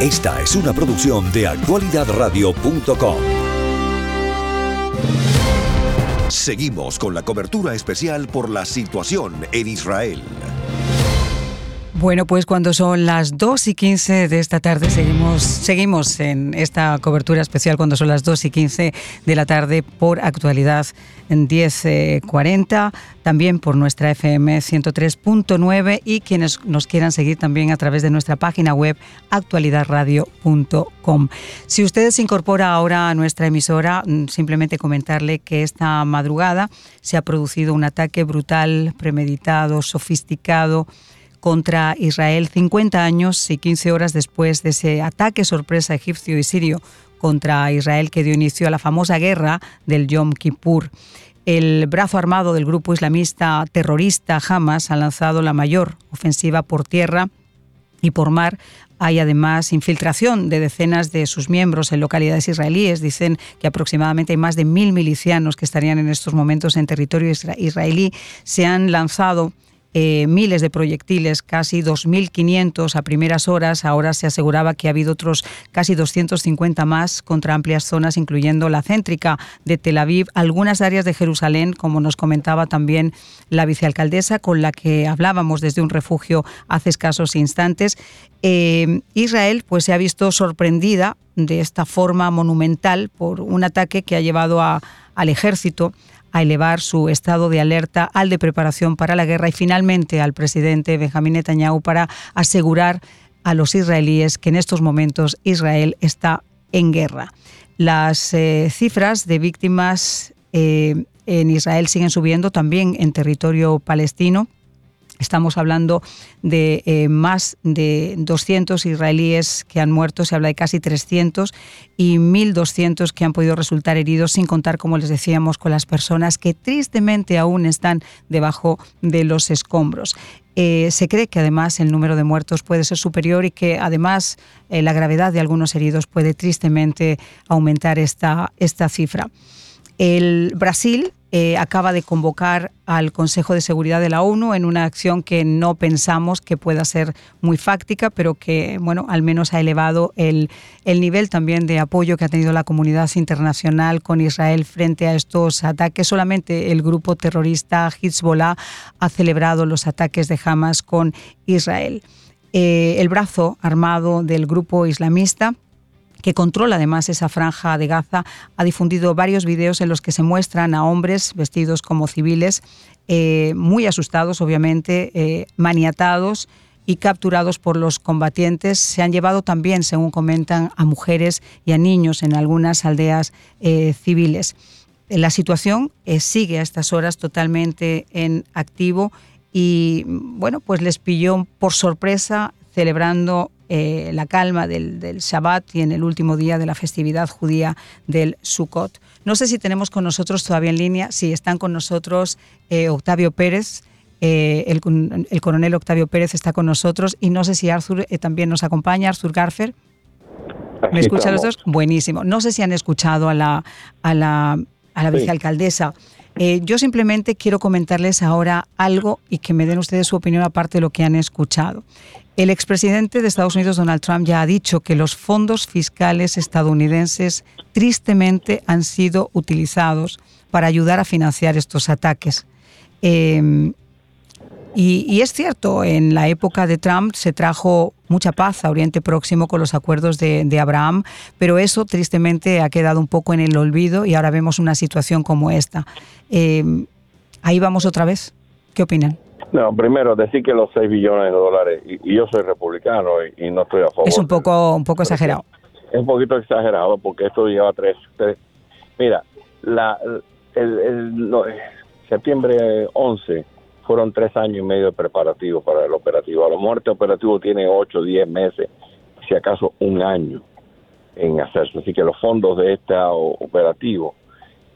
Esta es una producción de actualidadradio.com. Seguimos con la cobertura especial por la situación en Israel. Bueno, pues cuando son las 2 y 15 de esta tarde, seguimos, seguimos en esta cobertura especial cuando son las 2 y 15 de la tarde por actualidad en 1040, también por nuestra FM 103.9 y quienes nos quieran seguir también a través de nuestra página web actualidadradio.com. Si usted se incorpora ahora a nuestra emisora, mm, simplemente comentarle que esta madrugada se ha producido un ataque brutal, premeditado, sofisticado, contra Israel 50 años y 15 horas después de ese ataque sorpresa egipcio y sirio contra Israel que dio inicio a la famosa guerra del Yom Kippur. El brazo armado del grupo islamista terrorista Hamas ha lanzado la mayor ofensiva por tierra y por mar. Hay además infiltración de decenas de sus miembros en localidades israelíes. Dicen que aproximadamente hay más de mil milicianos que estarían en estos momentos en territorio israelí. Se han lanzado eh, miles de proyectiles, casi 2.500 a primeras horas. Ahora se aseguraba que ha habido otros casi 250 más contra amplias zonas, incluyendo la céntrica de Tel Aviv, algunas áreas de Jerusalén, como nos comentaba también la vicealcaldesa, con la que hablábamos desde un refugio hace escasos instantes. Eh, Israel pues, se ha visto sorprendida de esta forma monumental por un ataque que ha llevado al ejército a elevar su estado de alerta al de preparación para la guerra y finalmente al presidente Benjamín Netanyahu para asegurar a los israelíes que en estos momentos Israel está en guerra. Las eh, cifras de víctimas eh, en Israel siguen subiendo también en territorio palestino. Estamos hablando de eh, más de 200 israelíes que han muerto, se habla de casi 300 y 1.200 que han podido resultar heridos, sin contar, como les decíamos, con las personas que tristemente aún están debajo de los escombros. Eh, se cree que además el número de muertos puede ser superior y que además eh, la gravedad de algunos heridos puede tristemente aumentar esta, esta cifra. El Brasil eh, acaba de convocar al Consejo de Seguridad de la ONU en una acción que no pensamos que pueda ser muy fáctica, pero que, bueno, al menos ha elevado el, el nivel también de apoyo que ha tenido la comunidad internacional con Israel frente a estos ataques. Solamente el grupo terrorista Hezbollah ha celebrado los ataques de Hamas con Israel. Eh, el brazo armado del grupo islamista que controla además esa franja de Gaza, ha difundido varios videos en los que se muestran a hombres vestidos como civiles, eh, muy asustados, obviamente, eh, maniatados y capturados por los combatientes. Se han llevado también, según comentan, a mujeres y a niños en algunas aldeas eh, civiles. La situación sigue a estas horas totalmente en activo y bueno, pues les pilló por sorpresa celebrando eh, la calma del, del, Shabbat y en el último día de la festividad judía del Sukkot. No sé si tenemos con nosotros todavía en línea, si están con nosotros eh, Octavio Pérez. Eh, el, coronel Octavio Pérez está con nosotros y no sé si Arthur también nos acompaña, Arthur Garfer. ¿Me escuchan los dos? Buenísimo. No sé si han escuchado a la, a la, a la vicealcaldesa. Yo simplemente quiero comentarles ahora algo y que me den ustedes su opinión aparte de lo que han escuchado. El expresidente de Estados Unidos, Donald Trump, ya ha dicho que los fondos fiscales estadounidenses tristemente han sido utilizados para ayudar a financiar estos ataques. Em, y, es cierto, en la época de Trump se trajo mucha paz a Oriente Próximo con los acuerdos de, Abraham, pero eso tristemente ha quedado un poco en el olvido y ahora vemos una situación como esta. Em, ahí vamos otra vez. ¿Qué opinan? No, primero decir que los 6 billones de dólares, y, yo soy republicano y, no estoy a favor. Es un poco, un poco exagerado. Es un poquito exagerado porque esto lleva tres. mira, la, el, el septiembre 11 fueron tres años y medio de preparativo para el operativo. A lo muerte operativo tiene 8, 10 meses, si acaso un año en hacerse. Así que los fondos de este operativo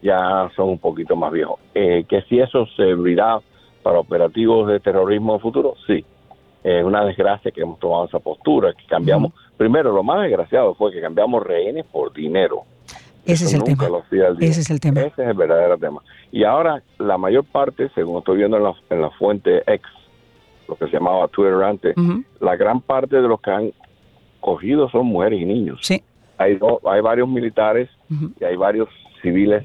ya son un poquito más viejos. Eh, que si eso servirá para operativos de terrorismo en futuro, sí. Es una desgracia que hemos tomado esa postura, que cambiamos. Primero, lo más desgraciado fue que cambiamos rehenes por dinero. Ese es el tema. Ese es el tema. Ese es el verdadero tema. Y ahora, la mayor parte, según estoy viendo en la, en la fuente X, lo que se llamaba Twitter antes, la gran parte de los que han cogidos son mujeres y niños. Sí. Hay, hay varios militares y hay varios civiles,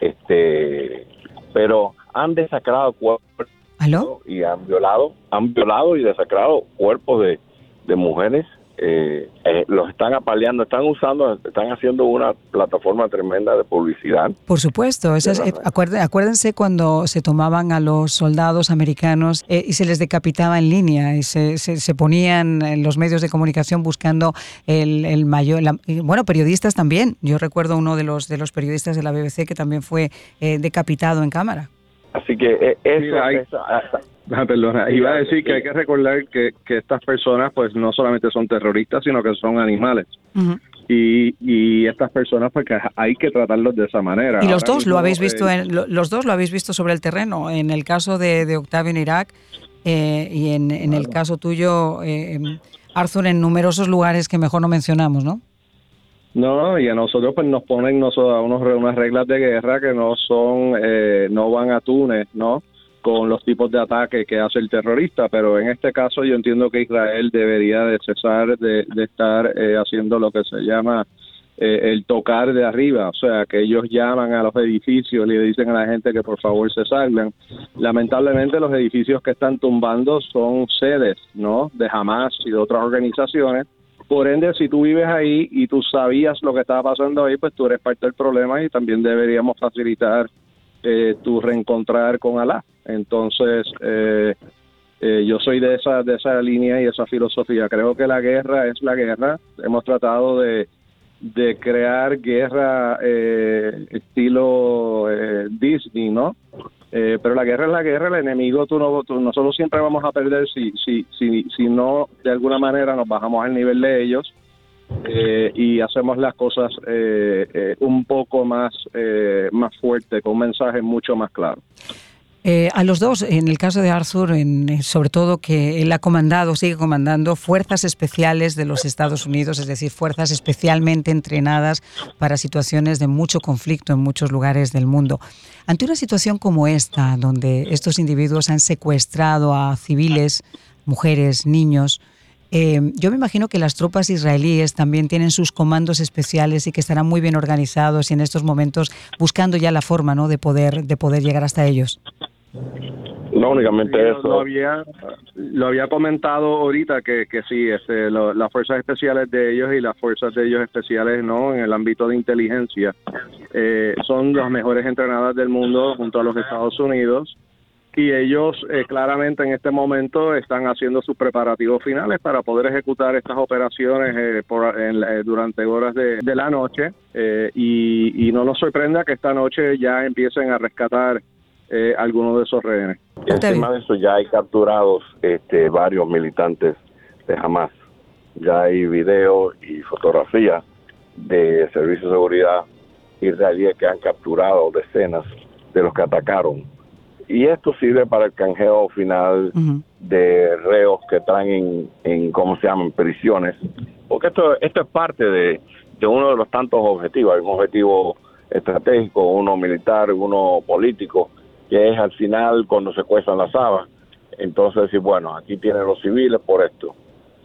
este, pero han desacrado cuerpos y han violado, han violado y desacrado cuerpos de, de mujeres eh, eh, los están apaleando, están usando, están haciendo una plataforma tremenda de publicidad. Por supuesto, eh, acuérdense cuando se tomaban a los soldados americanos y se les decapitaba en línea y se, se, ponían en los medios de comunicación buscando el, mayor, bueno, periodistas también. Yo recuerdo uno de los de los periodistas de la BBC que también fue decapitado en cámara. Así que eso, Ah, perdona, iba a decir que hay que recordar que, que estas personas pues no solamente son terroristas, sino que son animales. y, y estas personas pues hay que tratarlos de esa manera. Y los dos lo habéis visto en, los dos lo habéis visto sobre el terreno, en el caso de, de Octavio en Irak eh, y en, en el caso tuyo, eh, Arthur, en numerosos lugares que mejor no mencionamos, ¿no? No, y a nosotros pues nos ponen nosotros unos, unas reglas de guerra que no son, eh, no van a Túnez, ¿no? Con los tipos de ataque que hace el terrorista, pero en este caso yo entiendo que Israel debería de cesar de, estar eh, haciendo lo que se llama eh, el tocar de arriba, o sea, que ellos llaman a los edificios y le dicen a la gente que por favor se salgan. Lamentablemente los edificios que están tumbando son sedes, ¿no? De Hamas y de otras organizaciones. Por ende, si tú vives ahí y tú sabías lo que estaba pasando ahí, pues tú eres parte del problema y también deberíamos facilitar eh, tu reencontrar con Alá. Entonces, eh, eh, yo soy de esa, de esa línea y esa filosofía. Creo que la guerra es la guerra. Hemos tratado de, de crear guerra eh, estilo Disney, ¿no? pero la guerra es la guerra, el enemigo, tú no, nosotros siempre vamos a perder si, si, si, si no de alguna manera nos bajamos al nivel de ellos eh, y hacemos las cosas eh, eh, un poco más, más fuerte, con un mensaje mucho más claro. A los dos, en el caso de Arthur, en, sobre todo que él ha comandado, sigue comandando fuerzas especiales de los Estados Unidos, es decir, fuerzas especialmente entrenadas para situaciones de mucho conflicto en muchos lugares del mundo. Ante una situación como esta, donde estos individuos han secuestrado a civiles, mujeres, niños, eh, yo me imagino que las tropas israelíes también tienen sus comandos especiales y que estarán muy bien organizados y en estos momentos buscando ya la forma ¿no? de, poder, de poder llegar hasta ellos. No únicamente eso. Lo había, lo había comentado ahorita que, que sí, este, las fuerzas especiales de ellos y las fuerzas de ellos especiales no en el ámbito de inteligencia eh, son las mejores entrenadas del mundo junto a los Estados Unidos y ellos eh, claramente en este momento están haciendo sus preparativos finales para poder ejecutar estas operaciones eh, eh, durante horas de, la noche y, no nos sorprenda que esta noche ya empiecen a rescatar algunos de esos rehenes. Y encima de eso ya hay capturados este, varios militantes de Hamas. Ya hay video y fotografía de servicios de seguridad israelíes que han capturado decenas de los que atacaron y esto sirve para el canjeo final de reos que traen en, ¿cómo se llaman?, prisiones, porque esto, esto es parte de, uno de los tantos objetivos, hay un objetivo estratégico, uno militar, uno político, que es al final cuando se cuestan las habas, entonces decir, bueno, aquí tienen los civiles por esto,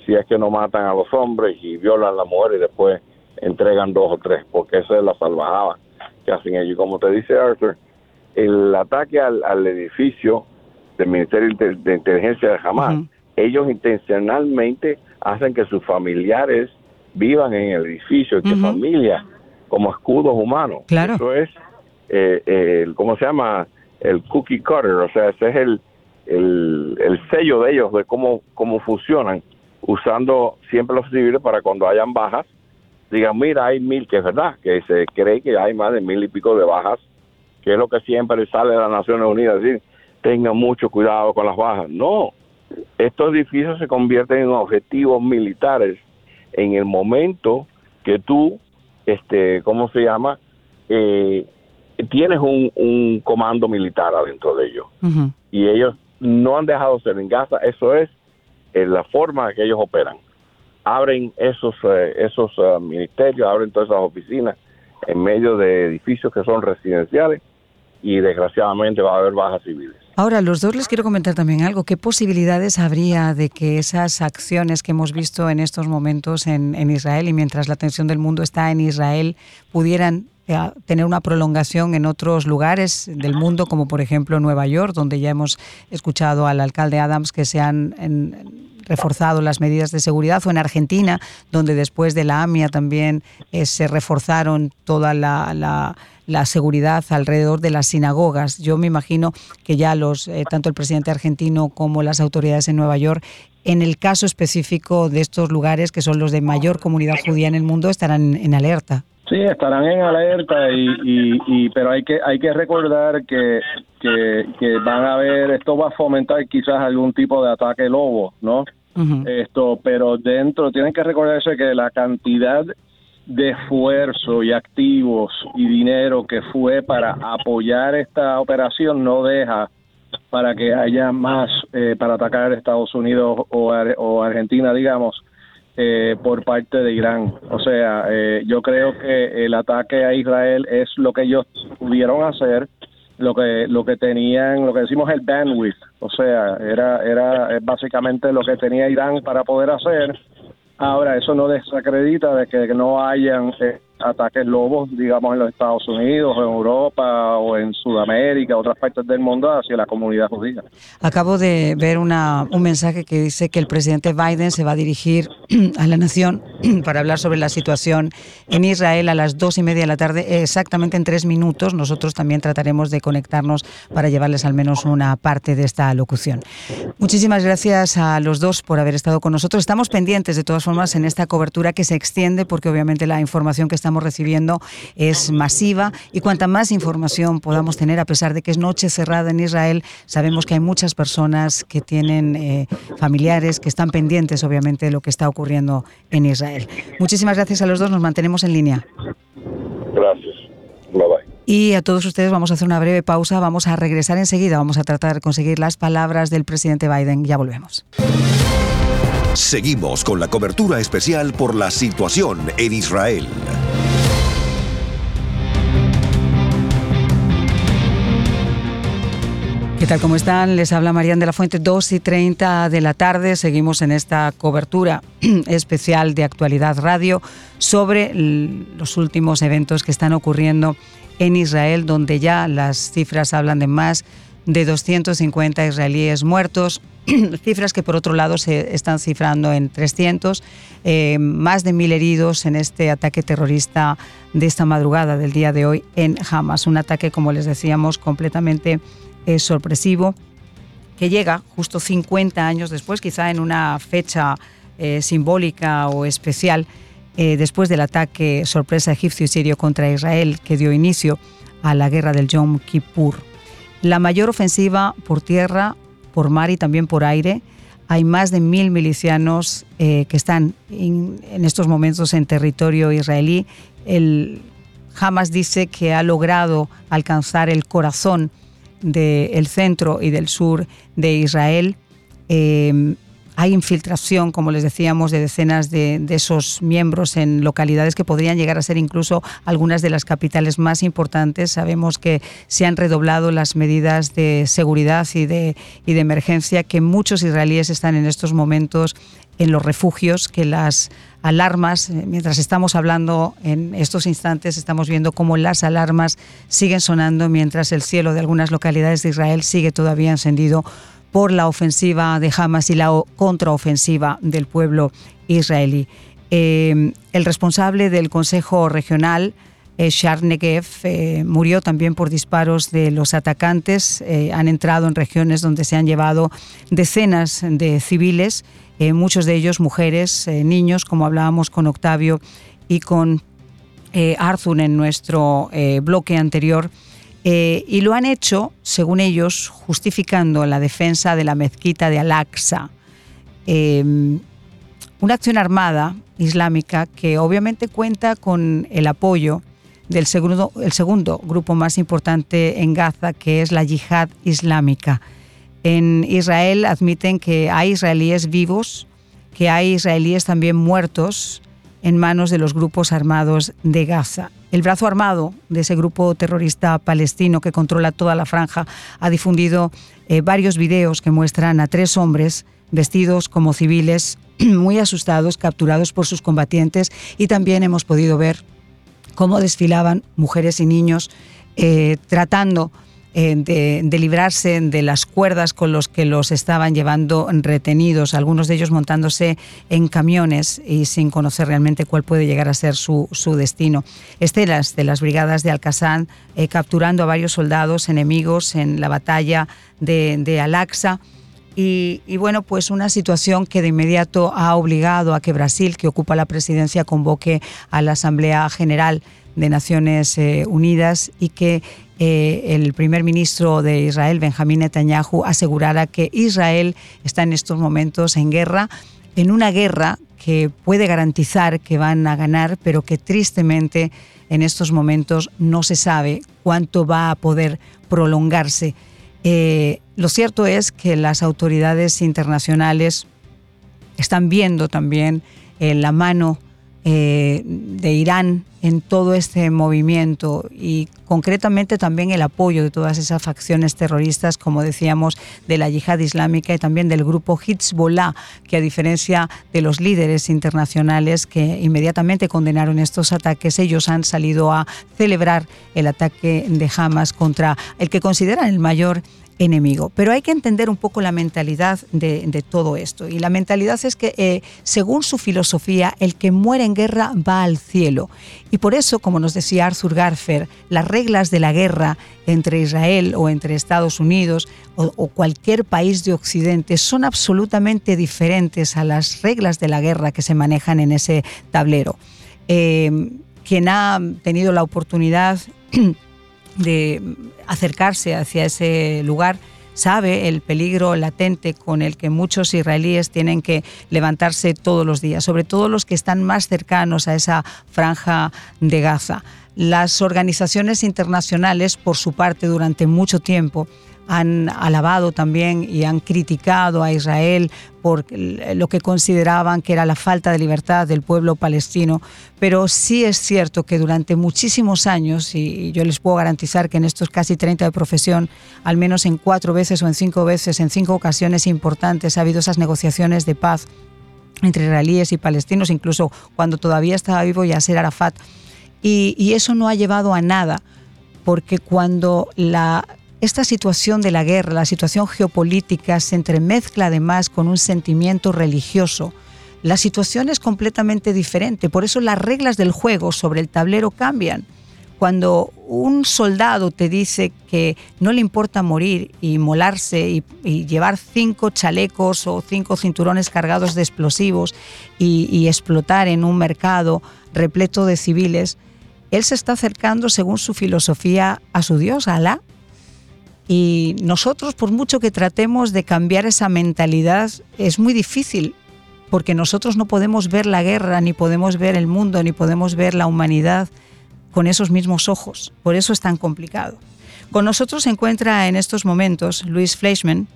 si es que no matan a los hombres y violan a las mujeres y después entregan dos o tres, porque esa es la salvajada que hacen ellos. Y como te dice Arthur, el ataque al, edificio del Ministerio de Inteligencia de Hamas, ellos intencionalmente hacen que sus familiares vivan en el edificio, que familia como escudos humanos. Claro. Eso es, eh, el, ¿cómo se llama? El cookie cutter, o sea, ese es el, el, sello de ellos, de cómo, cómo funcionan, usando siempre los civiles para cuando hayan bajas, digan, mira, hay mil, que es verdad, que se cree que hay más de mil y pico de bajas que es lo que siempre sale de las Naciones Unidas, decir, tengan mucho cuidado con las bajas. No, estos edificios se convierten en objetivos militares en el momento que tú, este, ¿cómo se llama? Eh, tienes un, comando militar adentro de ellos. Y ellos no han dejado ser en Gaza, eso es eh, la forma que ellos operan. Abren esos, eh, esos ministerios, abren todas esas oficinas en medio de edificios que son residenciales y desgraciadamente va a haber bajas civiles. Ahora, los dos les quiero comentar también algo. ¿Qué posibilidades habría de que esas acciones que hemos visto en estos momentos en, en Israel y mientras la atención del mundo está en Israel pudieran eh, tener una prolongación en otros lugares del mundo, como por ejemplo Nueva York, donde ya hemos escuchado al alcalde Adams que se han reforzado las medidas de seguridad, o en Argentina, donde después de la AMIA también eh, se reforzaron toda la, seguridad alrededor de las sinagogas. Yo me imagino que ya los, eh, tanto el presidente argentino como las autoridades en Nueva York en el caso específico de estos lugares, que son los de mayor comunidad judía en el mundo, estarán en alerta. Sí, estarán en alerta y, y, pero hay que hay que recordar que, que, van a haber esto va a fomentar quizás algún tipo de ataque lobo, ¿no? Esto, pero dentro tienen que recordarse que la cantidad de esfuerzo y activos y dinero que fue para apoyar esta operación no deja para que haya más eh, para atacar Estados Unidos o, o Argentina, digamos, eh, por parte de Irán. O sea, eh, yo creo que el ataque a Israel es lo que ellos pudieron hacer, lo que lo que tenían, lo que decimos el bandwidth. O sea, era era básicamente lo que tenía Irán para poder hacer. Ahora, eso no desacredita de que no hayan eh, ataques lobos, digamos, en los Estados Unidos, en Europa o en Sudamérica, otras partes del mundo hacia la comunidad judía. Acabo de ver una, un mensaje que dice que el presidente Biden se va a dirigir a la nación para hablar sobre la situación en Israel a las dos y media de la tarde, exactamente en tres minutos. Nosotros también trataremos de conectarnos para llevarles al menos una parte de esta locución. Muchísimas gracias a los dos por haber estado con nosotros. Estamos pendientes de todas formas en esta cobertura que se extiende porque obviamente la información que está estamos recibiendo es masiva y cuanta más información podamos tener, a pesar de que es noche cerrada en Israel, sabemos que hay muchas personas que tienen eh, familiares que están pendientes, obviamente, de lo que está ocurriendo en Israel. Muchísimas gracias a los dos, nos mantenemos en línea. Gracias. Bye bye. Y a todos ustedes vamos a hacer una breve pausa, vamos a regresar enseguida, vamos a tratar de conseguir las palabras del presidente Biden. Ya volvemos. Seguimos con la cobertura especial por la situación en Israel. ¿Qué tal? ¿Cómo están? Les habla Marían de la Fuente, 2 y 30 de la tarde. Seguimos en esta cobertura especial de Actualidad Radio sobre los últimos eventos que están ocurriendo en Israel, donde ya las cifras hablan de más de 250 israelíes muertos, cifras que por otro lado se están cifrando en 300, eh, más de mil heridos en este ataque terrorista de esta madrugada del día de hoy en Hamas. Un ataque, como les decíamos, completamente es sorpresivo, que llega justo 50 años después, quizá en una fecha eh, simbólica o especial, eh, después del ataque sorpresa egipcio y sirio contra Israel que dio inicio a la guerra del Yom Kippur. La mayor ofensiva por tierra, por mar y también por aire. Hay más de mil milicianos eh, que están en, estos momentos en territorio israelí. El Hamas dice que ha logrado alcanzar el corazón del centro y del sur de Israel. Eh, hay infiltración, como les decíamos, de decenas de, esos miembros en localidades que podrían llegar a ser incluso algunas de las capitales más importantes. Sabemos que se han redoblado las medidas de seguridad y de, y de emergencia, que muchos israelíes están en estos momentos en los refugios, que las alarmas, eh, mientras estamos hablando en estos instantes, estamos viendo cómo las alarmas siguen sonando mientras el cielo de algunas localidades de Israel sigue todavía encendido por la ofensiva de Hamas y la contraofensiva del pueblo israelí. Eh, el responsable del Consejo Regional, eh, Negev, eh, murió también por disparos de los atacantes. han entrado en regiones donde se han llevado decenas de civiles eh, muchos de ellos mujeres, eh, niños, como hablábamos con Octavio y con eh, Arthur en nuestro bloque anterior. y lo han hecho, según ellos, justificando la defensa de la mezquita de Al-Aqsa. Em, una acción armada islámica que obviamente cuenta con el apoyo del segundo, el segundo grupo más importante en Gaza, que es la yihad islámica. En Israel admiten que hay israelíes vivos, que hay israelíes también muertos en manos de los grupos armados de Gaza. El brazo armado de ese grupo terrorista palestino que controla toda la franja ha difundido eh, varios videos que muestran a tres hombres vestidos como civiles, muy asustados, capturados por sus combatientes y también hemos podido ver cómo desfilaban mujeres y niños eh, tratando eh, de, librarse de las cuerdas con los que los estaban llevando retenidos, algunos de ellos montándose en camiones y sin conocer realmente cuál puede llegar a ser su, destino. Estelas de las brigadas de Al-Qassam eh, capturando a varios soldados enemigos en la batalla de, Al-Aqsa. Y, bueno, pues una situación que de inmediato ha obligado a que Brasil, que ocupa la presidencia, convoque a la Asamblea General de Naciones eh, Unidas y que eh, el primer ministro de Israel, Benjamín Netanyahu, asegurara que Israel está en estos momentos en guerra, en una guerra que puede garantizar que van a ganar, pero que tristemente en estos momentos no se sabe cuánto va a poder prolongarse. Eh, lo cierto es que las autoridades internacionales están viendo también eh, la mano eh, de Irán en todo este movimiento y concretamente también el apoyo de todas esas facciones terroristas, como decíamos, de la yihad islámica y también del grupo Hezbollah, que a diferencia de los líderes internacionales que inmediatamente condenaron estos ataques, ellos han salido a celebrar el ataque de Hamas contra el que consideran el mayor enemigo. Pero hay que entender un poco la mentalidad de, todo esto. Y la mentalidad es que, eh, según su filosofía, el que muere en guerra va al cielo. Y por eso, como nos decía Arthur Garfer, las reglas de la guerra entre Israel o entre Estados Unidos o, cualquier país de Occidente son absolutamente diferentes a las reglas de la guerra que se manejan en ese tablero. Eh, quien ha tenido la oportunidad de acercarse hacia ese lugar sabe el peligro latente con el que muchos israelíes tienen que levantarse todos los días, sobre todo los que están más cercanos a esa franja de Gaza. Las organizaciones internacionales, por su parte, durante mucho tiempo, han alabado también y han criticado a Israel por lo que consideraban que era la falta de libertad del pueblo palestino, pero sí es cierto que durante muchísimos años, y yo les puedo garantizar que en estos casi 30 de profesión, al menos en cuatro veces o en cinco veces, en cinco ocasiones importantes, ha habido esas negociaciones de paz entre israelíes y palestinos, incluso cuando todavía estaba vivo Yasser Arafat, y, eso no ha llevado a nada, porque cuando esta situación de la guerra, la situación geopolítica, se entremezcla además con un sentimiento religioso. La situación es completamente diferente, por eso las reglas del juego sobre el tablero cambian. Cuando un soldado te dice que no le importa morir y molarse y, llevar cinco chalecos o cinco cinturones cargados de explosivos y explotar en un mercado repleto de civiles, él se está acercando, según su filosofía, a su Dios, Alá, y nosotros, por mucho que tratemos de cambiar esa mentalidad, es muy difícil, porque nosotros no podemos ver la guerra, ni podemos ver el mundo, ni podemos ver la humanidad con esos mismos ojos. Por eso es tan complicado. Con nosotros se encuentra en estos momentos Luis Fleischman.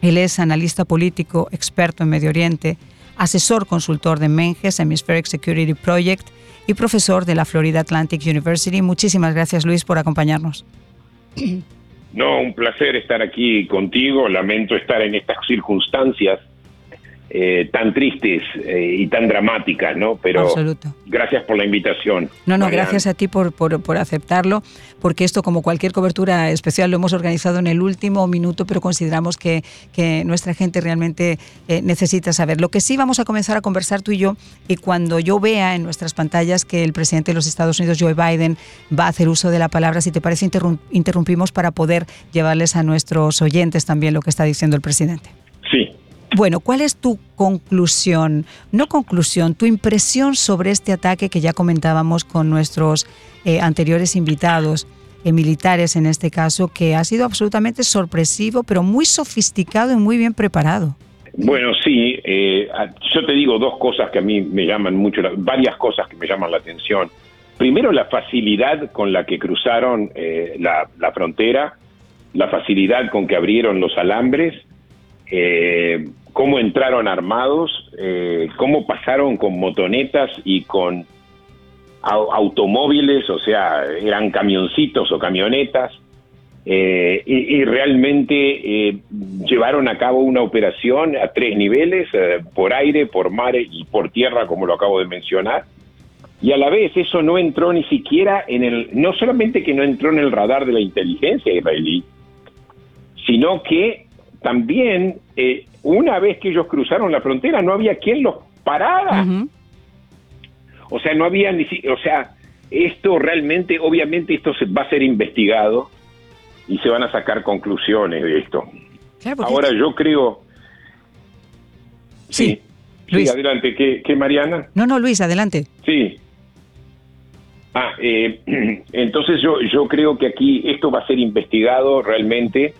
Él es analista político, experto en Medio Oriente, asesor consultor de Menges Hemispheric Security Project y profesor de la Florida Atlantic University. Muchísimas gracias, Luis, por acompañarnos. No, un placer estar aquí contigo. Lamento estar en estas circunstancias eh, tan tristes eh, y tan dramáticas, ¿no? Pero gracias por la invitación. No, no, gracias a ti por, por, aceptarlo, porque esto, como cualquier cobertura especial, lo hemos organizado en el último minuto, pero consideramos que, que nuestra gente realmente eh, necesita saber. Lo que sí vamos a comenzar a conversar tú y yo, y cuando yo vea en nuestras pantallas que el presidente de los Estados Unidos, Joe Biden, va a hacer uso de la palabra, si te parece, interrumpimos para poder llevarles a nuestros oyentes también lo que está diciendo el presidente. Bueno, ¿cuál es tu conclusión? No conclusión, tu impresión sobre este ataque que ya comentábamos con nuestros eh, anteriores invitados, eh, militares en este caso, que ha sido absolutamente sorpresivo, pero muy sofisticado y muy bien preparado. Bueno, sí, eh, yo te digo dos cosas que a mí me llaman mucho, varias cosas que me llaman la atención. Primero, la facilidad con la que cruzaron la, la, frontera, la facilidad con que abrieron los alambres, cómo entraron armados, eh, cómo pasaron con motonetas y con automóviles, o sea, eran camioncitos o camionetas, eh, y, realmente eh, llevaron a cabo una operación a tres niveles, por aire, por mar y por tierra, como lo acabo de mencionar. Y a la vez eso no entró ni siquiera en el, no solamente que no entró en el radar de la inteligencia israelí, sino que también una vez que ellos cruzaron la frontera no había quien los parara. O sea, no había ni o sea, esto realmente, obviamente esto se va a ser investigado y se van a sacar conclusiones de esto. Ahora yo creo... Sí, Luis. adelante. ¿Qué, Mariana? No, no, Luis, adelante. Sí. Ah, eh, entonces yo, yo creo que aquí esto va a ser investigado realmente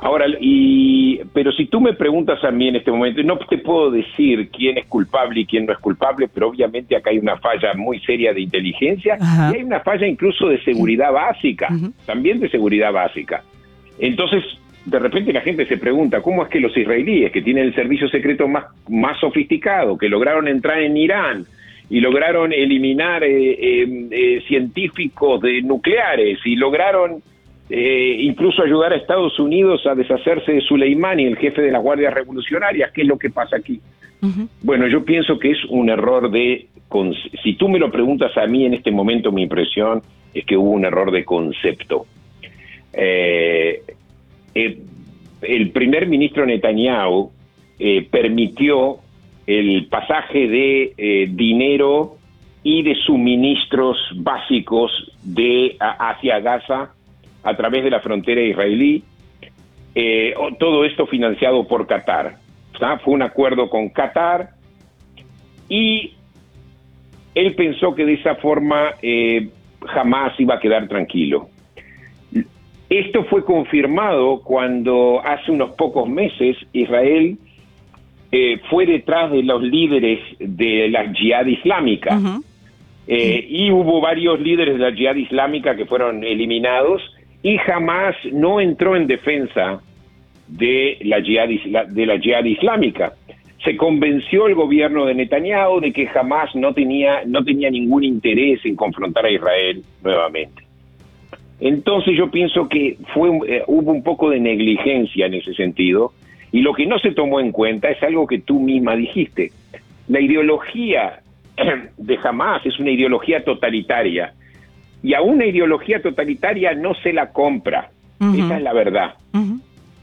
Ahora, y, pero si tú me preguntas a mí en este momento, no te puedo decir quién es culpable y quién no es culpable, pero obviamente acá hay una falla muy seria de inteligencia y hay una falla incluso de seguridad básica, también de seguridad básica. Entonces, de repente la gente se pregunta, ¿cómo es que los israelíes, que tienen el servicio secreto más, más sofisticado, que lograron entrar en Irán y lograron eliminar eh, eh, eh, científicos de nucleares y lograron eh, incluso ayudar a Estados Unidos a deshacerse de Soleimani, el jefe de las guardias revolucionarias. ¿Qué es lo que pasa aquí? Bueno, yo pienso que es un error de... Si tú me lo preguntas a mí en este momento, mi impresión es que hubo un error de concepto. Eh, eh, el primer ministro Netanyahu permitió el pasaje de dinero y de suministros básicos de hacia Gaza a través de la frontera israelí, eh, todo esto financiado por Qatar. Fue un acuerdo con Qatar y él pensó que de esa forma eh, jamás iba a quedar tranquilo. Esto fue confirmado cuando hace unos pocos meses Israel eh, fue detrás de los líderes de la yihad islámica. y hubo varios líderes de la yihad islámica que fueron eliminados y jamás no entró en defensa de la yihad, islámica. Se convenció el gobierno de Netanyahu de que jamás no tenía, no tenía ningún interés en confrontar a Israel nuevamente. Entonces yo pienso que fue, eh, hubo un poco de negligencia en ese sentido y lo que no se tomó en cuenta es algo que tú misma dijiste. La ideología de Hamas es una ideología totalitaria y a una ideología totalitaria no se la compra. Esa es la verdad.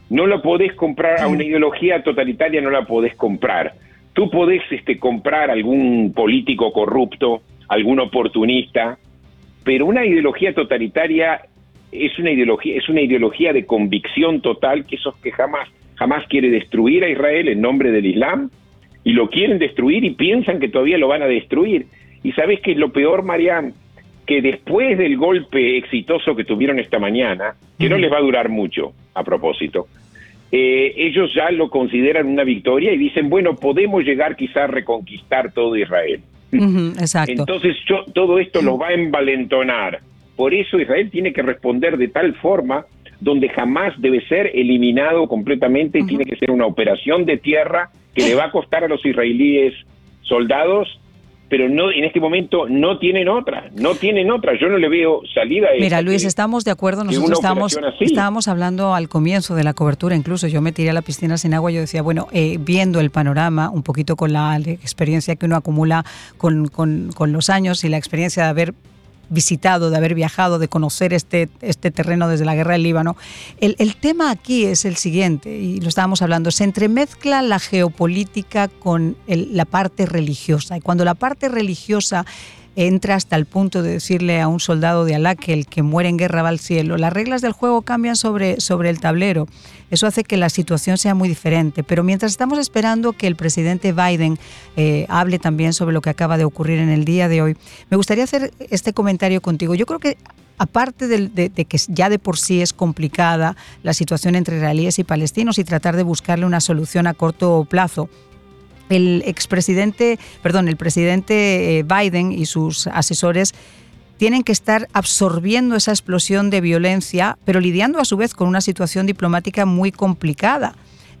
No lo podés comprar, a una ideología totalitaria no la podés comprar. Tú podés este, comprar algún político corrupto, algún oportunista, pero una ideología totalitaria es una ideología, es una ideología de convicción total que esos que jamás, jamás quiere destruir a Israel en nombre del Islam y lo quieren destruir y piensan que todavía lo van a destruir. Y sabes que lo peor, Marian, que después del golpe exitoso que tuvieron esta mañana, que no les va a durar mucho a propósito, eh, ellos ya lo consideran una victoria y dicen, bueno, podemos llegar quizás a reconquistar todo Israel. exacto. Entonces todo esto lo va a envalentonar. Por eso Israel tiene que responder de tal forma donde jamás debe ser eliminado completamente, tiene que ser una operación de tierra que le va a costar a los israelíes soldados pero no en este momento no tienen otra, no tienen otra. Yo no le veo salida. A Mira, Luis, estamos de acuerdo. Nosotros estábamos, estábamos hablando al comienzo de la cobertura, incluso yo me tiré a la piscina sin agua. Yo decía, bueno, eh, viendo el panorama, un poquito con la experiencia que uno acumula con, con, con los años y la experiencia de haber visitado, de haber viajado, de conocer este, este terreno desde la guerra del Líbano. El, el tema aquí es el siguiente, y lo estábamos hablando, se entremezcla la geopolítica con la parte religiosa. Y cuando la parte religiosa entra hasta el punto de decirle a un soldado de Alá que el que muere en guerra va al cielo. Las reglas del juego cambian sobre, sobre el tablero. Eso hace que la situación sea muy diferente. Pero mientras estamos esperando que el presidente Biden eh, hable también sobre lo que acaba de ocurrir en el día de hoy, me gustaría hacer este comentario contigo. Yo creo que aparte de, de, que ya de por sí es complicada la situación entre israelíes y palestinos y tratar de buscarle una solución a corto plazo, el expresidente, perdón, el presidente eh, Biden y sus asesores tienen que estar absorbiendo esa explosión de violencia, pero lidiando a su vez con una situación diplomática muy complicada.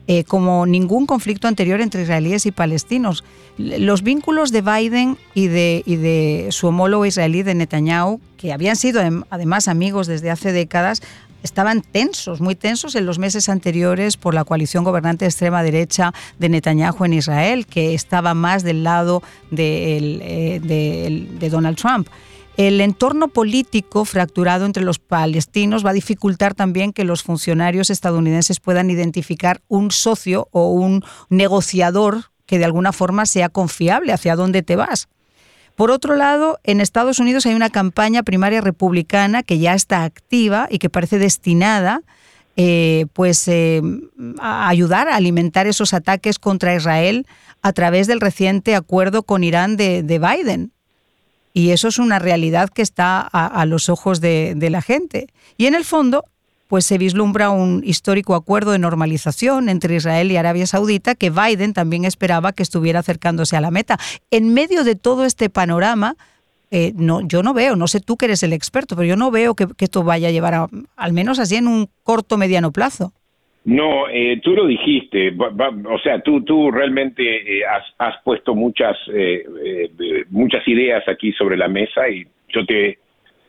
eh, como ningún conflicto anterior entre israelíes y palestinos. Los vínculos de Biden y de, y de su homólogo israelí de Netanyahu, que habían sido además amigos desde hace décadas, estaban tensos, muy tensos en los meses anteriores por la coalición gobernante de extrema derecha de Netanyahu en Israel, que estaba más del lado de, eh, de Donald Trump. El entorno político fracturado entre los palestinos va a dificultar también que los funcionarios estadounidenses puedan identificar un socio o un negociador que de alguna forma sea confiable hacia dónde te vas. Por otro lado, en Estados Unidos hay una campaña primaria republicana que ya está activa y que parece destinada eh, pues, eh, a ayudar a alimentar esos ataques contra Israel a través del reciente acuerdo con Irán de Biden. Y eso es una realidad que está a, los ojos de, la gente. Y en el fondo, pues se vislumbra un histórico acuerdo de normalización entre Israel y Arabia Saudita que Biden también esperaba que estuviera acercándose a la meta. En medio de todo este panorama, eh, no, yo no veo, no sé tú que eres el experto, pero yo no veo que, esto vaya a llevar al menos así en un corto mediano plazo. No, eh, tú lo dijiste, o sea, tú, tú realmente eh, has, puesto muchas, eh, muchas ideas aquí sobre la mesa y yo te,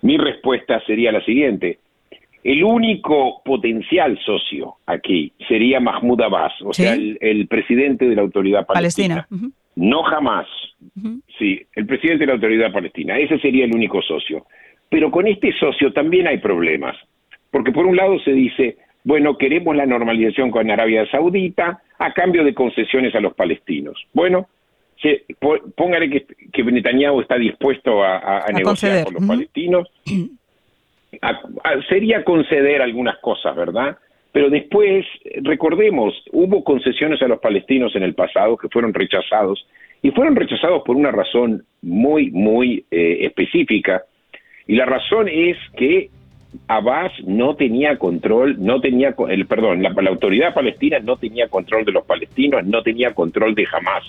mi respuesta sería la siguiente. El único potencial socio aquí sería Mahmoud Abbas, o sea, el, presidente de la autoridad palestina. No jamás. Sí, el presidente de la autoridad palestina. Ese sería el único socio. Pero con este socio también hay problemas. Porque por un lado se dice, bueno, queremos la normalización con Arabia Saudita a cambio de concesiones a los palestinos. Bueno, se, póngale que, que, Netanyahu está dispuesto a, negociar con los palestinos. sería conceder algunas cosas, ¿verdad? Pero después, recordemos, hubo concesiones a los palestinos en el pasado que fueron rechazados y fueron rechazados por una razón muy, muy eh, específica. Y la razón es que Abbas no tenía control, no tenía, el, perdón, la, autoridad palestina no tenía control de los palestinos, no tenía control de Hamas,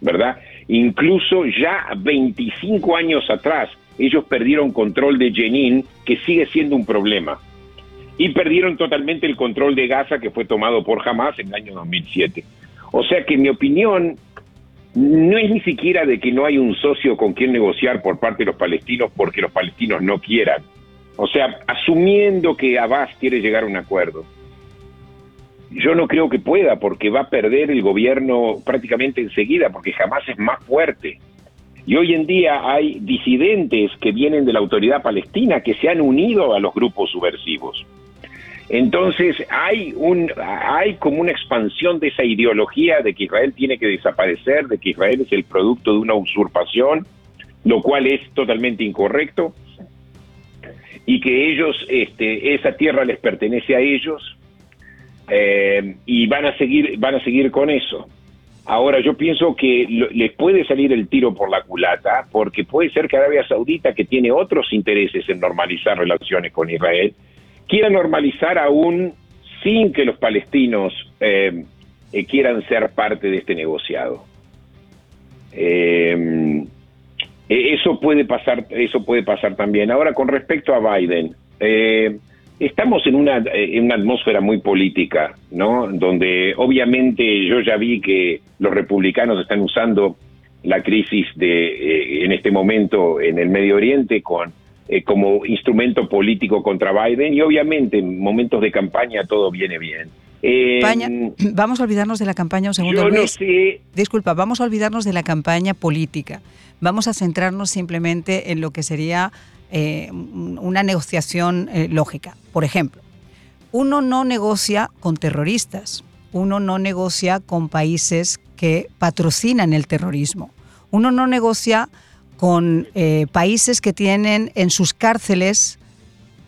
¿verdad? Incluso ya 25 años atrás, ellos perdieron control de Jenin, que sigue siendo un problema. Y perdieron totalmente el control de Gaza, que fue tomado por Hamas en el año 2007. O sea que mi opinión no es ni siquiera de que no hay un socio con quien negociar por parte de los palestinos porque los palestinos no quieran o sea, asumiendo que Abbas quiere llegar a un acuerdo, yo no creo que pueda porque va a perder el gobierno prácticamente enseguida, porque jamás es más fuerte. Y hoy en día hay disidentes que vienen de la autoridad palestina que se han unido a los grupos subversivos. Entonces hay un hay como una expansión de esa ideología de que Israel tiene que desaparecer, de que Israel es el producto de una usurpación, lo cual es totalmente incorrecto y que ellos, este, esa tierra les pertenece a ellos eh, y van a seguir, van a seguir con eso. Ahora yo pienso que les puede salir el tiro por la culata, porque puede ser que Arabia Saudita, que tiene otros intereses en normalizar relaciones con Israel, quiera normalizar aún sin que los palestinos eh, eh, quieran ser parte de este negociado. Eh, eh, eso puede pasar, eso puede pasar también. Ahora, con respecto a Biden, eh, estamos en una, eh, en una atmósfera muy política, ¿no? Donde obviamente yo ya vi que los republicanos están usando la crisis de en este momento en el Medio Oriente con como instrumento político contra Biden y obviamente en momentos de campaña todo viene bien. vamos a olvidarnos de la campaña un segundo. Yo no sé. Disculpa, vamos a olvidarnos de la campaña política. Vamos a centrarnos simplemente en lo que sería eh, una negociación eh, lógica. Por ejemplo, uno no negocia con terroristas, uno no negocia con países que patrocinan el terrorismo, uno no negocia con eh, países que tienen en sus cárceles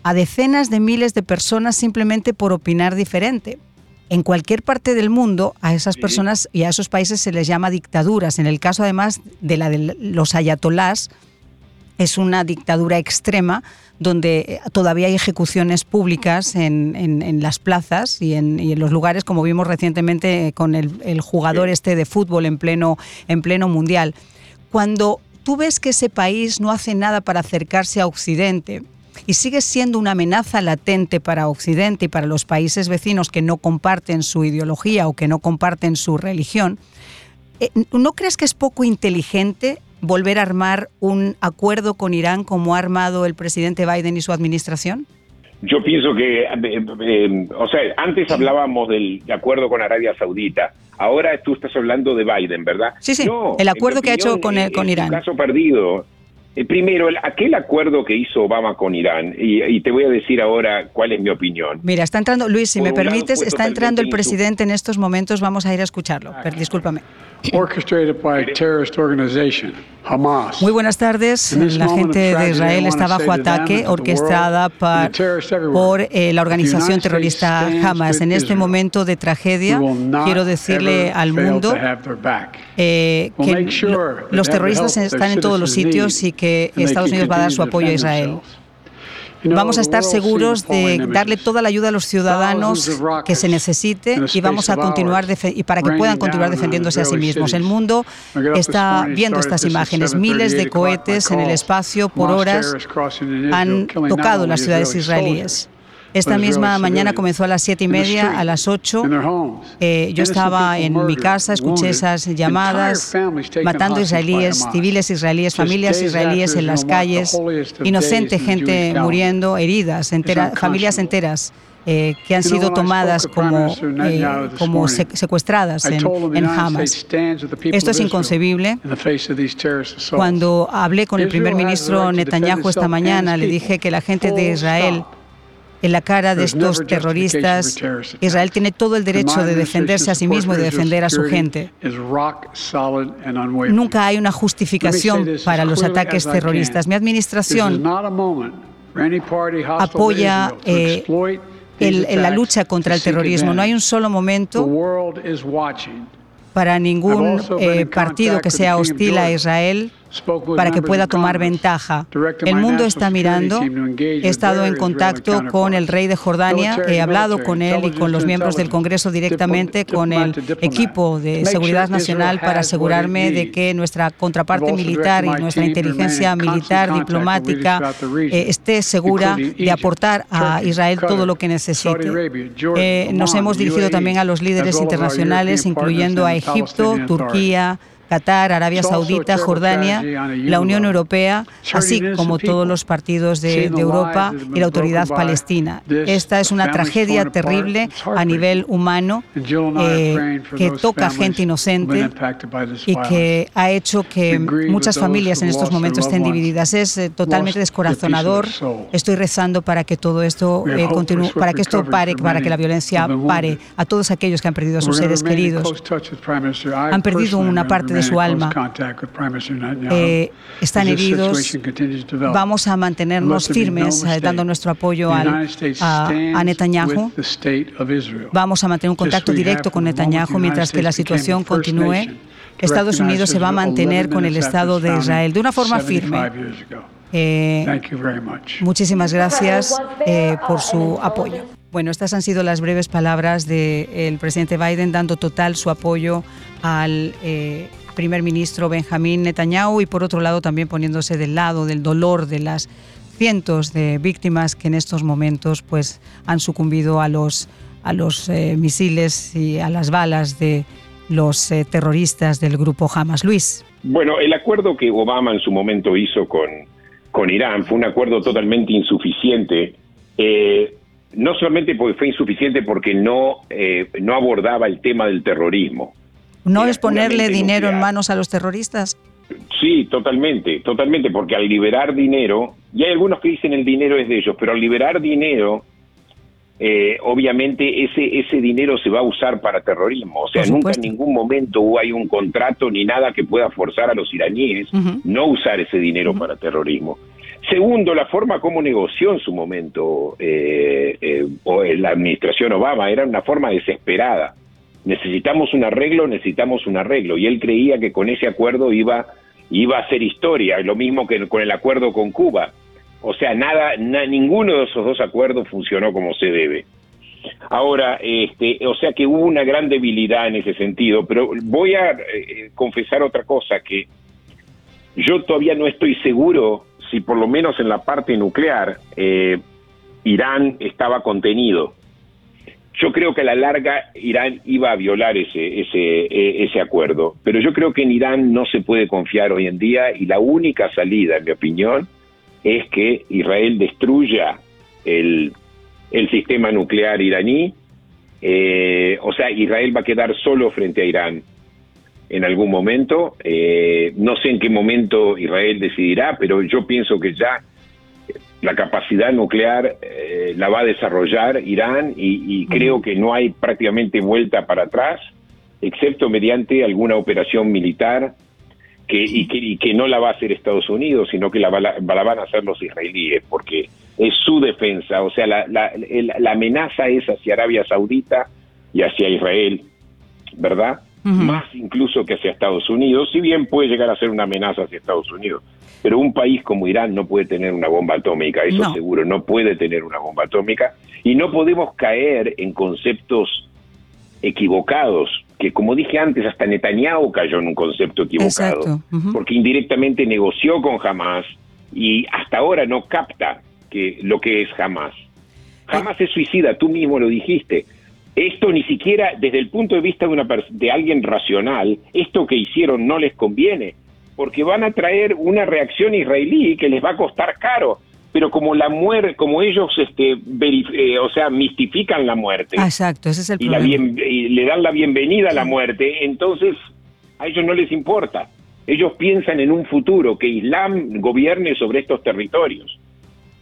a decenas de miles de personas simplemente por opinar diferente en cualquier parte del mundo a esas personas y a esos países se les llama dictaduras. En el caso además de la de los ayatolás, es una dictadura extrema donde eh, todavía hay ejecuciones públicas en, las plazas y en, los lugares, como vimos recientemente con el, jugador este de fútbol en pleno, en pleno mundial. Cuando tú ves que ese país no hace nada para acercarse a Occidente, y sigue siendo una amenaza latente para Occidente y para los países vecinos que no comparten su ideología o que no comparten su religión, eh, ¿no crees que es poco inteligente volver a armar un acuerdo con Irán como ha armado el presidente Biden y su administración? Yo pienso que, eh, eh, o sea, antes hablábamos del acuerdo con Arabia Saudita, ahora tú estás hablando de Biden, ¿verdad? Sí, sí, el acuerdo que ha hecho con, el, con Irán. caso perdido. Eh, primero, aquel acuerdo que hizo Obama con Irán, y, te voy a decir ahora cuál es mi opinión. Mira, está entrando, Luis, si me permites, está entrando el presidente en estos momentos, vamos a ir a escucharlo. discúlpame. Muy buenas tardes. La gente de Israel está bajo ataque orquestada por eh, la organización terrorista Hamas. En este momento de tragedia, quiero decirle al mundo eh, que los terroristas están en todos los sitios y que Estados Unidos va a dar su apoyo a Israel. Vamos a estar seguros de darle toda la ayuda a los ciudadanos que se necesite y vamos a continuar y para que puedan continuar defendiéndose a sí mismos. El mundo está viendo estas imágenes. Miles de cohetes en el espacio por horas han tocado las ciudades israelíes. Esta misma mañana comenzó a las siete y media, a las ocho. Eh, yo estaba en mi casa, escuché esas llamadas, matando israelíes, civiles israelíes, familias israelíes en las calles, inocente gente muriendo, heridas, familias enteras. Eh, que han sido tomadas como, eh, como secuestradas en, en, Hamas. Esto es inconcebible. Cuando hablé con el primer ministro Netanyahu esta mañana, le dije que la gente de Israel en la cara de estos terroristas. Israel tiene todo el derecho de defenderse a sí mismo y de defender a su gente. Nunca hay una justificación para los ataques terroristas. Mi administración apoya eh, la lucha contra el terrorismo. No hay un solo momento para ningún eh, partido que sea hostil a Israel para que pueda tomar ventaja. El mundo está mirando. He estado en contacto con el rey de Jordania, he hablado con él y con los miembros del Congreso directamente, con el equipo de seguridad nacional para asegurarme de que nuestra contraparte militar y nuestra inteligencia militar diplomática eh, esté segura de aportar a Israel todo lo que necesite. Eh, nos hemos dirigido también a los líderes internacionales, incluyendo a Egipto, Turquía, Qatar, Arabia Saudita, Jordania, la Unión Europea, así como todos los partidos de, Europa y la autoridad palestina. Esta es una tragedia terrible a nivel humano eh, que toca gente inocente y que ha hecho que muchas familias en estos momentos estén divididas. Es eh, totalmente descorazonador. Estoy rezando para que todo esto eh, continúe, para que esto pare, para que la violencia pare a todos aquellos que han perdido a sus seres queridos. Han perdido una parte de su alma. Eh, están heridos. Vamos a mantenernos firmes eh, dando nuestro apoyo al, a, Netanyahu. Vamos a mantener un contacto directo con Netanyahu mientras que la situación continúe. Estados Unidos se va a mantener con el Estado de Israel de una forma firme. Eh, muchísimas gracias por su apoyo. Bueno, estas han sido las breves palabras del presidente Biden dando total su apoyo al primer ministro Benjamín Netanyahu y por otro lado también poniéndose del lado del dolor de las cientos de víctimas que en estos momentos pues han sucumbido a los a los eh, misiles y a las balas de los eh, terroristas del grupo Hamas. Luis. Bueno, el acuerdo que Obama en su momento hizo con, con Irán fue un acuerdo totalmente insuficiente. Eh, no solamente porque fue insuficiente porque no, no abordaba el tema del terrorismo, ¿No es ponerle dinero en manos a los terroristas? Sí, totalmente, totalmente, porque al liberar dinero, y hay algunos que dicen el dinero es de ellos, pero al liberar dinero, eh, obviamente ese, ese dinero se va a usar para terrorismo. O sea, nunca en ningún momento hay un contrato ni nada que pueda forzar a los iraníes no usar ese dinero para terrorismo. Segundo, la forma como negoció en su momento eh, eh, la administración Obama era una forma desesperada necesitamos un arreglo, necesitamos un arreglo. Y él creía que con ese acuerdo iba, iba a hacer historia, lo mismo que con el acuerdo con Cuba. O sea, nada, ninguno de esos dos acuerdos funcionó como se debe. Ahora, este, o sea que hubo una gran debilidad en ese sentido, pero voy a eh, confesar otra cosa, que yo todavía no estoy seguro si por lo menos en la parte nuclear eh, Irán estaba contenido. Yo creo que a la larga Irán iba a violar ese, ese, e, ese acuerdo, pero yo creo que en Irán no se puede confiar hoy en día y la única salida, en mi opinión, es que Israel destruya el, el sistema nuclear iraní, eh, o sea, Israel va a quedar solo frente a Irán en algún momento. Eh, no sé en qué momento Israel decidirá, pero yo pienso que ya la capacidad nuclear eh, la va a desarrollar Irán y, creo que no hay prácticamente vuelta para atrás, excepto mediante alguna operación militar que, y, que, no la va a hacer Estados Unidos, sino que la, la, van a hacer los israelíes, porque es su defensa, o sea, la, la amenaza es hacia Arabia Saudita y hacia Israel, ¿verdad? Más incluso que hacia Estados Unidos, si bien puede llegar a ser una amenaza hacia Estados Unidos. Pero un país como Irán no puede tener una bomba atómica, eso seguro, no puede tener una bomba atómica. Y no podemos caer en conceptos equivocados, que como dije antes, hasta Netanyahu cayó en un concepto equivocado, porque indirectamente negoció con Hamas y hasta ahora no capta que lo que es Hamas. Hamas es suicida, tú mismo lo dijiste. Esto ni siquiera desde el punto de vista de, una de alguien racional, esto que hicieron no les conviene, porque van a traer una reacción israelí que les va a costar caro. Pero como la muerte, como ellos, este, eh, o sea, mistifican la muerte. Exacto, ese es el y problema. y le dan la bienvenida a la muerte, entonces a ellos no les importa. Ellos piensan en un futuro que Islam gobierne sobre estos territorios.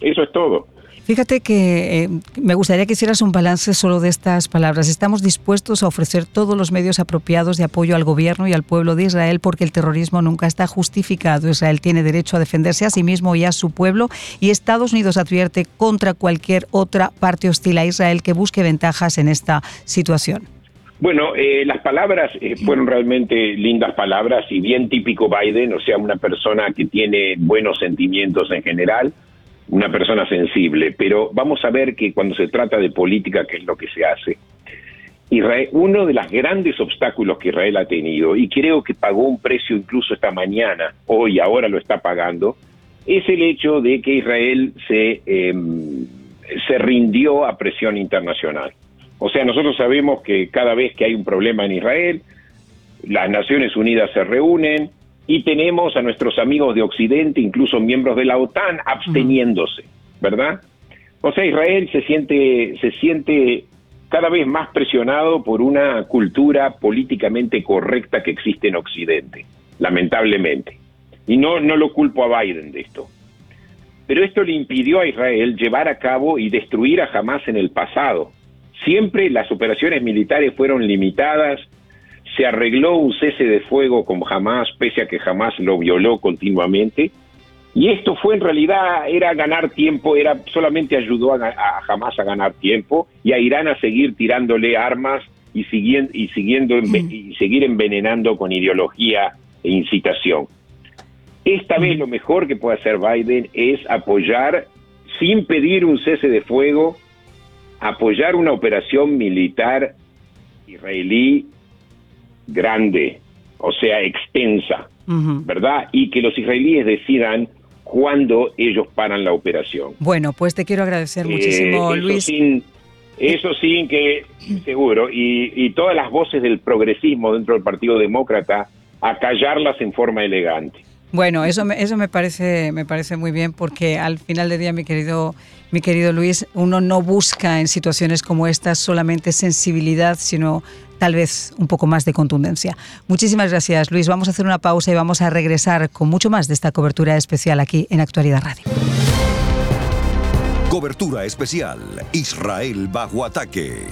Eso es todo. Fíjate que eh, me gustaría que hicieras un balance solo de estas palabras. Estamos dispuestos a ofrecer todos los medios apropiados de apoyo al gobierno y al pueblo de Israel porque el terrorismo nunca está justificado. Israel tiene derecho a defenderse a sí mismo y a su pueblo y Estados Unidos advierte contra cualquier otra parte hostil a Israel que busque ventajas en esta situación. Bueno, eh, las palabras eh, fueron realmente lindas palabras y bien típico Biden, o sea, una persona que tiene buenos sentimientos en general una persona sensible, pero vamos a ver que cuando se trata de política, ¿qué es lo que se hace? Israel, uno de los grandes obstáculos que Israel ha tenido, y creo que pagó un precio incluso esta mañana, hoy, ahora lo está pagando, es el hecho de que Israel se, em, se rindió a presión internacional. O sea, nosotros sabemos que cada vez que hay un problema en Israel, las Naciones Unidas se reúnen, y tenemos a nuestros amigos de Occidente, incluso miembros de la OTAN, absteniéndose, ¿verdad? O sea, Israel se siente, se siente cada vez más presionado por una cultura políticamente correcta que existe en Occidente, lamentablemente. Y no, no lo culpo a Biden de esto. Pero esto le impidió a Israel llevar a cabo y destruir a Hamas en el pasado. Siempre las operaciones militares fueron limitadas, se arregló un cese de fuego con Hamas, pese a que Hamas lo violó continuamente. Y esto fue en realidad, era ganar tiempo, era solamente ayudó a, a Hamas a ganar tiempo y a Irán a seguir tirándole armas y, siguiendo, y, siguiendo, y seguir envenenando con ideología e incitación. Esta vez lo mejor que puede hacer Biden es apoyar, sin pedir un cese de fuego, apoyar una operación militar israelí grande, o sea, extensa, ¿verdad? Y que los israelíes decidan cuándo ellos paran la operación. Bueno, pues te quiero agradecer muchísimo, eh, Luis. Sin, eso sin que, seguro, y, y todas las voces del progresismo dentro del Partido Demócrata, a callarlas en forma elegante. Bueno, eso me, eso me parece me parece muy bien porque al final del día, mi querido mi querido Luis, uno no busca en situaciones como estas solamente sensibilidad, sino tal vez un poco más de contundencia. Muchísimas gracias, Luis. Vamos a hacer una pausa y vamos a regresar con mucho más de esta cobertura especial aquí en Actualidad Radio. Cobertura especial Israel bajo ataque.